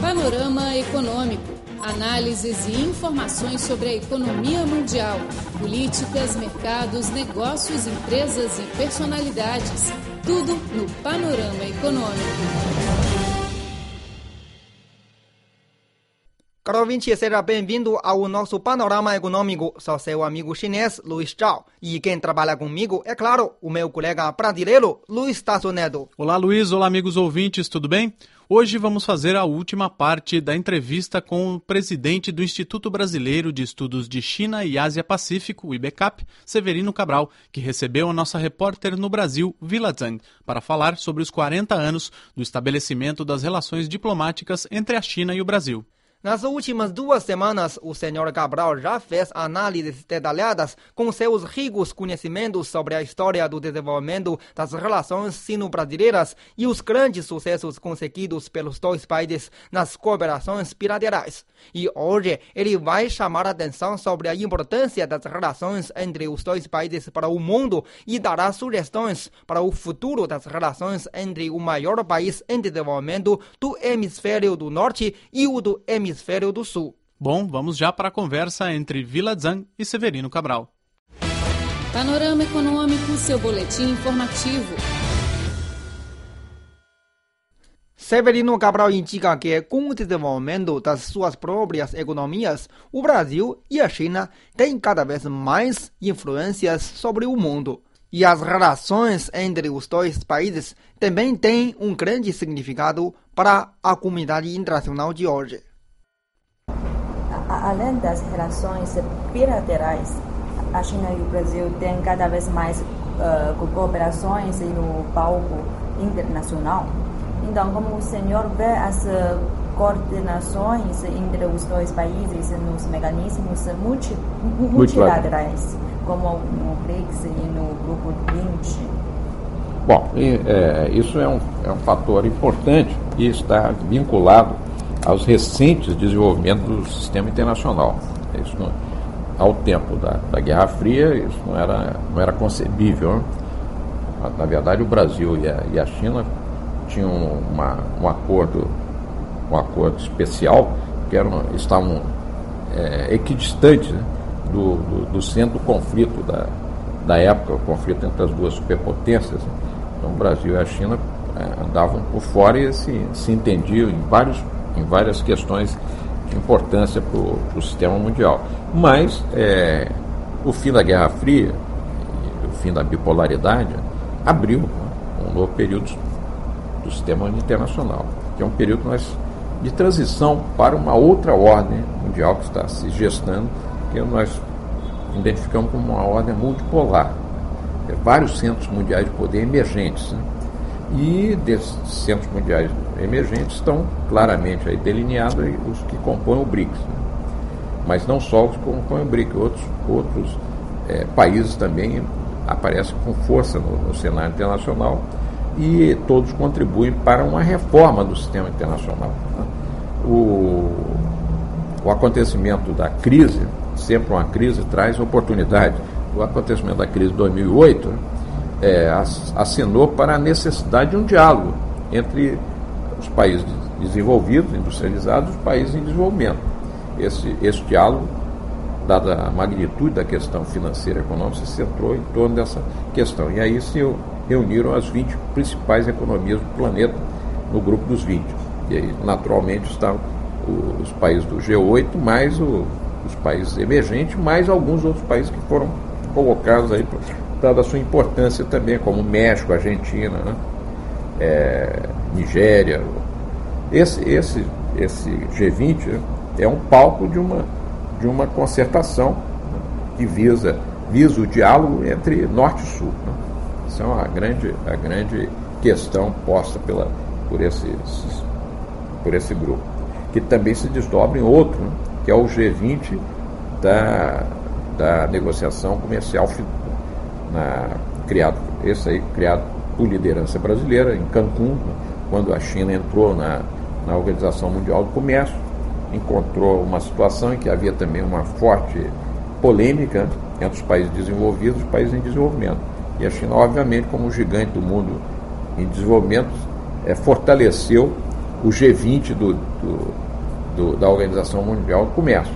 Panorama Econômico. Análises e informações sobre a economia mundial, políticas, mercados, negócios, empresas e personalidades. Tudo no Panorama Econômico. Caro ouvinte, seja bem-vindo ao nosso panorama econômico. Sou seu amigo chinês, Luiz Zhao. E quem trabalha comigo, é claro, o meu colega brasileiro, Luiz Tasso Neto. Olá, Luiz. Olá, amigos ouvintes, tudo bem? Hoje vamos fazer a última parte da entrevista com o presidente do Instituto Brasileiro de Estudos de China e Ásia-Pacífico, o IBECAP, Severino Cabral, que recebeu a nossa repórter no Brasil, Vila Zhang, para falar sobre os 40 anos do estabelecimento das relações diplomáticas entre a China e o Brasil. Nas últimas duas semanas, o senhor Cabral já fez análises detalhadas com seus ricos conhecimentos sobre a história do desenvolvimento das relações sino-brasileiras e os grandes sucessos conseguidos pelos dois países nas cooperações bilaterais. E hoje ele vai chamar a atenção sobre a importância das relações entre os dois países para o mundo e dará sugestões para o futuro das relações entre o maior país em desenvolvimento do hemisfério do norte e o do hemisfério hemisfério do sul. Bom, vamos já para a conversa entre Vila Zhang e Severino Cabral. Panorama Econômico, seu boletim informativo. Severino Cabral indica que, com o desenvolvimento das suas próprias economias, o Brasil e a China têm cada vez mais influências sobre o mundo. E as relações entre os dois países também têm um grande significado para a comunidade internacional de hoje além das relações bilaterais, a China e o Brasil têm cada vez mais uh, cooperações no palco internacional. Então, como o senhor vê as coordenações entre os dois países nos mecanismos multi, multilaterais, como no BRICS e no Grupo 20? Bom, é, isso é um, é um fator importante e está vinculado aos recentes desenvolvimentos do sistema internacional. Isso não, ao tempo da, da, Guerra Fria, isso não era, não era concebível. Né? Na verdade, o Brasil e a, e a China tinham uma, um acordo um acordo especial que eram, estavam é, equidistantes né? do, do, do, centro do conflito da, da época, o conflito entre as duas superpotências. Então, o Brasil e a China é, andavam por fora e se, se entendiam em vários em várias questões de importância para o sistema mundial. Mas é, o fim da Guerra Fria, o fim da bipolaridade, abriu né, um novo período do sistema internacional, que é um período nós, de transição para uma outra ordem mundial que está se gestando, que nós identificamos como uma ordem multipolar. É, vários centros mundiais de poder emergentes. Né? E desses centros mundiais emergentes estão claramente aí delineados os que compõem o BRICS. Né? Mas não só os que compõem o BRICS, outros, outros é, países também aparecem com força no, no cenário internacional e todos contribuem para uma reforma do sistema internacional. Né? O, o acontecimento da crise, sempre uma crise, traz oportunidade. O acontecimento da crise de 2008 é, assinou para a necessidade de um diálogo entre os países desenvolvidos, industrializados, os países em desenvolvimento. Esse, esse diálogo, dada a magnitude da questão financeira e econômica, se centrou em torno dessa questão. E aí se reuniram as 20 principais economias do planeta no grupo dos 20. E aí, naturalmente, estão os países do G8, mais o, os países emergentes, mais alguns outros países que foram colocados aí dada a sua importância também, como México, Argentina, né? É, Nigéria. Esse, esse, esse G20 né, é um palco de uma, de uma concertação né? que visa, visa o diálogo entre Norte e Sul. Né? É uma grande, a grande questão posta pela, por, esse, por esse grupo. Que também se desdobra em outro, né? que é o G20 da, da negociação comercial na, criado, esse aí criado por liderança brasileira em Cancún, quando a China entrou na, na Organização Mundial do Comércio, encontrou uma situação em que havia também uma forte polêmica entre os países desenvolvidos e os países em desenvolvimento. E a China, obviamente, como gigante do mundo em desenvolvimento, é, fortaleceu o G20 do, do, do, da Organização Mundial do Comércio.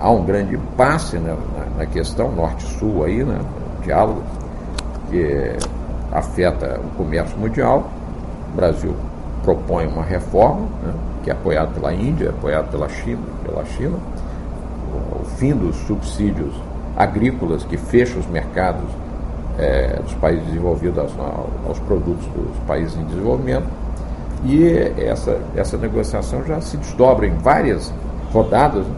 Há um grande impasse né, na, na, questão norte-sul aí, né, diálogo, que afeta o comércio mundial. O Brasil propõe uma reforma, né, que é apoiada pela Índia, apoiada pela China, pela China, o, o fim dos subsídios agrícolas que fecham os mercados é, dos países desenvolvidos aos, aos, produtos dos países em desenvolvimento. E essa, essa negociação já se desdobra em várias rodadas. Né?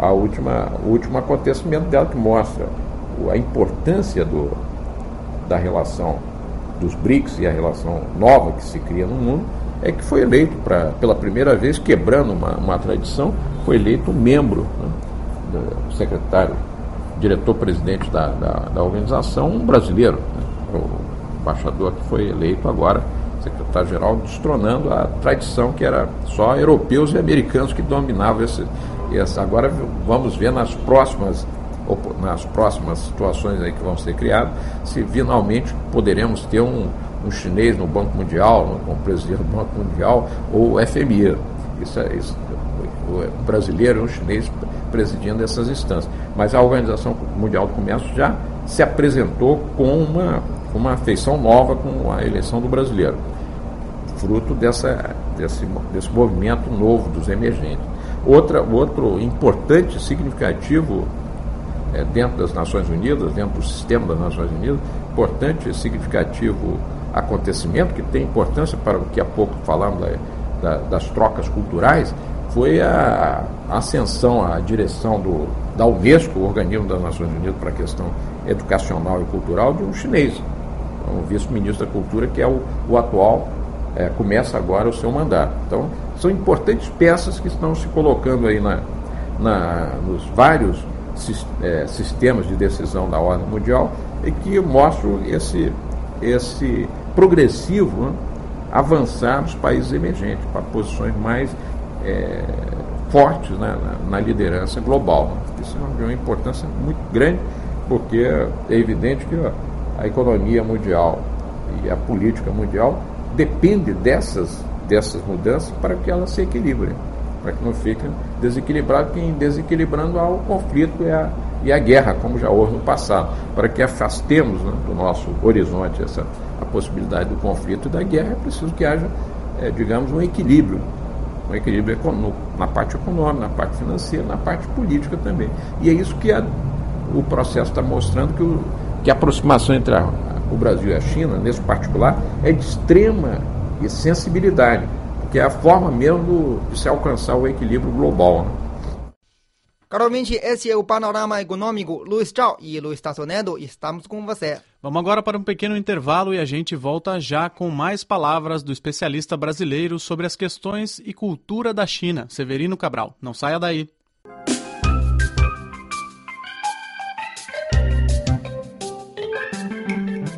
A, a, última, o último acontecimento dela que mostra a importância do, da relação dos BRICS e a relação nova que se cria no mundo é que foi eleito pra, pela primeira vez, quebrando uma, uma tradição, foi eleito membro né, do secretário diretor-presidente da, da, da, organização, um brasileiro, né? o embaixador que foi eleito agora, secretário-geral, destronando a tradição que era só europeus e americanos que dominavam esse, esse. Agora vamos ver nas próximas nas próximas situações aí que vão ser criadas, se finalmente poderemos ter um, um chinês no Banco Mundial, como presidente do Banco Mundial, ou o FMI. Isso, é, isso, o brasileiro e um chinês presidindo essas instâncias. Mas a Organização Mundial do Comércio já se apresentou com uma, uma afeição nova com a eleição do brasileiro, fruto dessa, desse, desse movimento novo dos emergentes. Outra, outro importante, significativo é, dentro das Nações Unidas, dentro do sistema das Nações Unidas, importante, significativo acontecimento que tem importância para o que há pouco falamos da, da, das trocas culturais, foi a, ascensão à direção do, da Unesco, o organismo das Nações Unidas para a questão educacional e cultural, de um chinês, o vice-ministro da Cultura, que é o, o atual, é, começa agora o seu mandato. Então, são importantes peças que estão se colocando aí na, na, nos vários sistemas de decisão da ordem mundial e que mostram esse, esse progressivo né, avançar nos países emergentes para posições mais é, fortes né, na, na, liderança global. Né? Isso é de uma importância muito grande, porque é evidente que a economia mundial e a política mundial depende dessas, dessas mudanças para que elas se equilibrem, para que não fiquem desequilibradas, que em desequilibrando há o conflito e a, e a guerra, como já houve no passado, para que afastemos né, do nosso horizonte essa, a possibilidade do conflito e da guerra, é preciso que haja, é, digamos, um equilíbrio um equilíbrio econômico, na parte econômica, na parte financeira, na parte política também. E é isso que a, o processo está mostrando que, o, que a aproximação entre a, o Brasil e a China, nesse particular, é de extrema sensibilidade, porque é a forma mesmo do, de se alcançar o equilíbrio global. Né? Caro ouvinte, esse é o Panorama Econômico. Luiz Tchau e Luiz Tassonedo, estamos com você. Vamos agora para um pequeno intervalo e a gente volta já com mais palavras do especialista brasileiro sobre as questões e cultura da China, Severino Cabral. Não saia daí.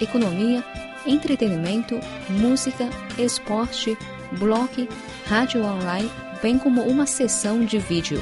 economia, entretenimento, música, esporte, blog, rádio online bem como uma sessão de vídeo.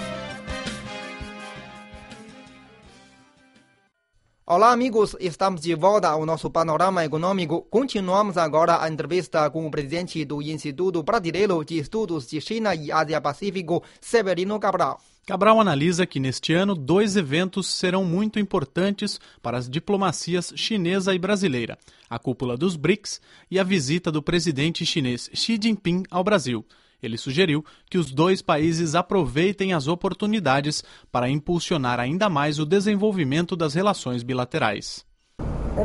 Olá, amigos. Estamos de volta ao nosso panorama econômico. Continuamos agora a entrevista com o presidente do Instituto Brasileiro de Estudos de China e Ásia-Pacífico, Severino Cabral. Cabral analisa que neste ano dois eventos serão muito importantes para as diplomacias chinesa e brasileira: a cúpula dos BRICS e a visita do presidente chinês Xi Jinping ao Brasil. Ele sugeriu que os dois países aproveitem as oportunidades para impulsionar ainda mais o desenvolvimento das relações bilaterais.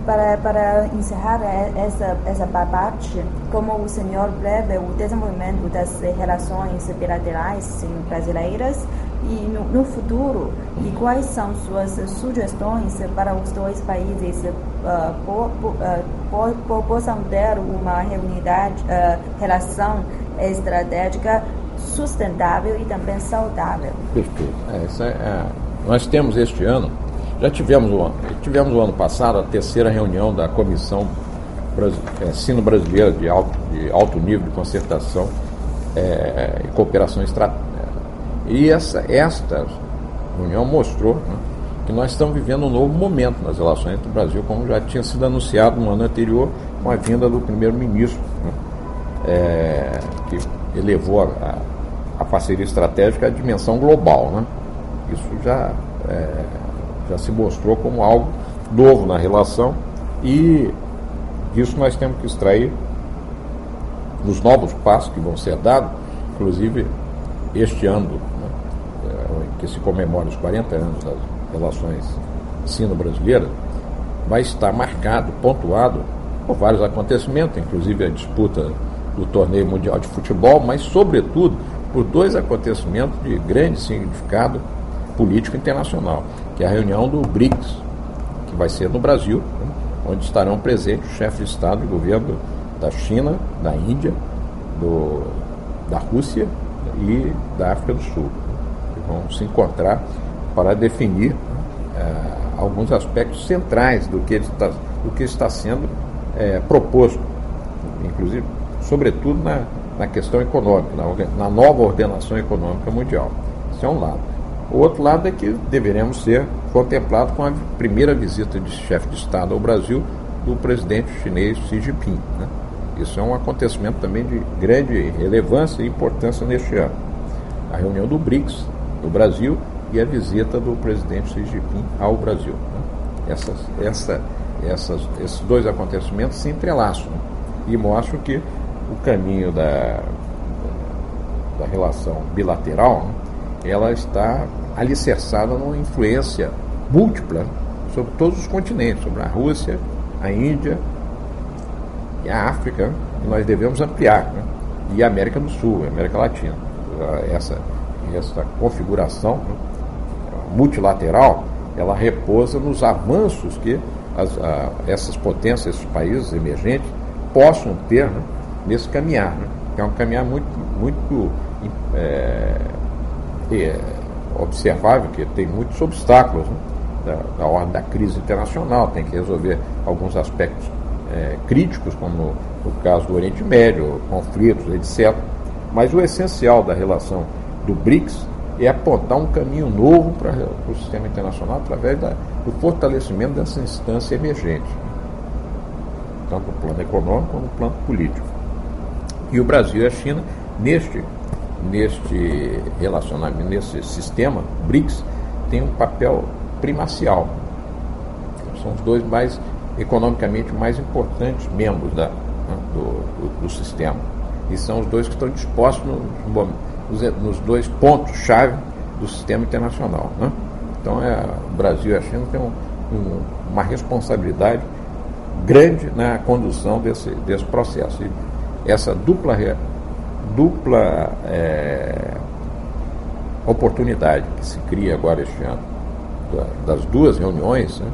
Para, para encerrar essa, essa parte, como o senhor breve, o desenvolvimento das relações bilaterais brasileiras E no, no, futuro, e quais são suas sugestões para os dois países uh, ter uma reunidade, uh, relação estratégica sustentável e também saudável? Perfeito. É, é, é, nós temos este ano, já tivemos o, tivemos o ano passado a terceira reunião da Comissão é, Sino-Brasileira de alto, de alto nível de concertação é, e cooperação estratégica e essa, esta reunião mostrou né, que nós estamos vivendo um novo momento nas relações entre o Brasil, como já tinha sido anunciado no ano anterior, com a vinda do primeiro-ministro, né, é, que elevou a, a, parceria estratégica à dimensão global. Né. Isso já, é, já se mostrou como algo novo na relação e disso nós temos que extrair os novos passos que vão ser dados, inclusive este ano que se comemora os 40 anos das relações sino-brasileiras, vai estar marcado, pontuado por vários acontecimentos, inclusive a disputa do torneio mundial de futebol, mas sobretudo por dois acontecimentos de grande significado político internacional, que é a reunião do BRICS, que vai ser no Brasil, né, onde estarão presentes os chefes de Estado e governo da China, da Índia, do, da Rússia e da África do Sul vão se encontrar para definir é, alguns aspectos centrais do que está, do que está sendo é, proposto, inclusive, sobretudo na, na questão econômica, na, na nova ordenação econômica mundial. Isso é um lado. O outro lado é que deveremos ser contemplados com a primeira visita de chefe de Estado ao Brasil do presidente chinês Xi Jinping. Né? Isso é um acontecimento também de grande relevância e importância neste ano. A reunião do BRICS, no Brasil e a visita do presidente Xi Jinping ao Brasil. Né? Essas, essa, essas, esses dois acontecimentos se entrelaçam né? e mostram que o caminho da, da relação bilateral né? ela está alicerçada numa influência múltipla sobre todos os continentes, sobre a Rússia, a Índia e a África, que nós devemos ampliar, né? e a América do Sul, a América Latina. Essa, essa configuração né, multilateral, ela repousa nos avanços que as, a, essas potências, esses países emergentes, possam ter né, nesse caminhar. Né, é um caminhar muito, muito é, é, observável, que tem muitos obstáculos né, da, da, ordem da crise internacional, tem que resolver alguns aspectos é, críticos, como no caso do Oriente Médio, conflitos, etc. Mas o essencial da relação do BRICS é apontar um caminho novo para o sistema internacional através da, do fortalecimento dessa instância emergente, tanto no plano econômico como no plano político. E o Brasil e a China, neste, neste relacionamento, nesse sistema BRICS, têm um papel primacial. São os dois mais economicamente mais importantes membros da, né, do, do, do sistema. E são os dois que estão dispostos no, nos dois pontos-chave do sistema internacional. Né? Então, é, o Brasil e a China têm um, um, uma responsabilidade grande na condução desse, desse processo. E essa dupla, dupla é, oportunidade que se cria agora este ano, das duas reuniões, né?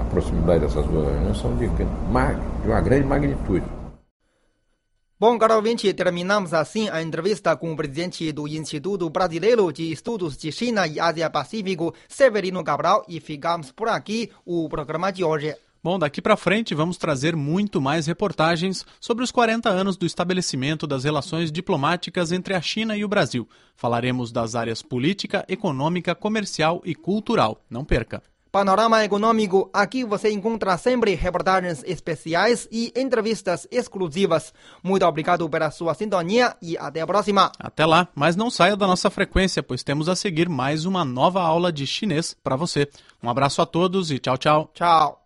a proximidade dessas duas reuniões são de, de uma grande magnitude. Bom, caro ouvinte, terminamos assim a entrevista com o presidente do Instituto Brasileiro de Estudos de China e Ásia-Pacífico, Severino Cabral, e ficamos por aqui o programa de hoje. Bom, daqui para frente vamos trazer muito mais reportagens sobre os 40 anos do estabelecimento das relações diplomáticas entre a China e o Brasil. Falaremos das áreas política, econômica, comercial e cultural. Não perca! Panorama Econômico. Aqui você encontra sempre reportagens especiais e entrevistas exclusivas. Muito obrigado pela sua sintonia e até a próxima. Até lá, mas não saia da nossa frequência, pois temos a seguir mais uma nova aula de chinês para você. Um abraço a todos e tchau, tchau. Tchau.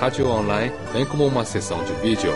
rádio online, bem como uma sessão de vídeo.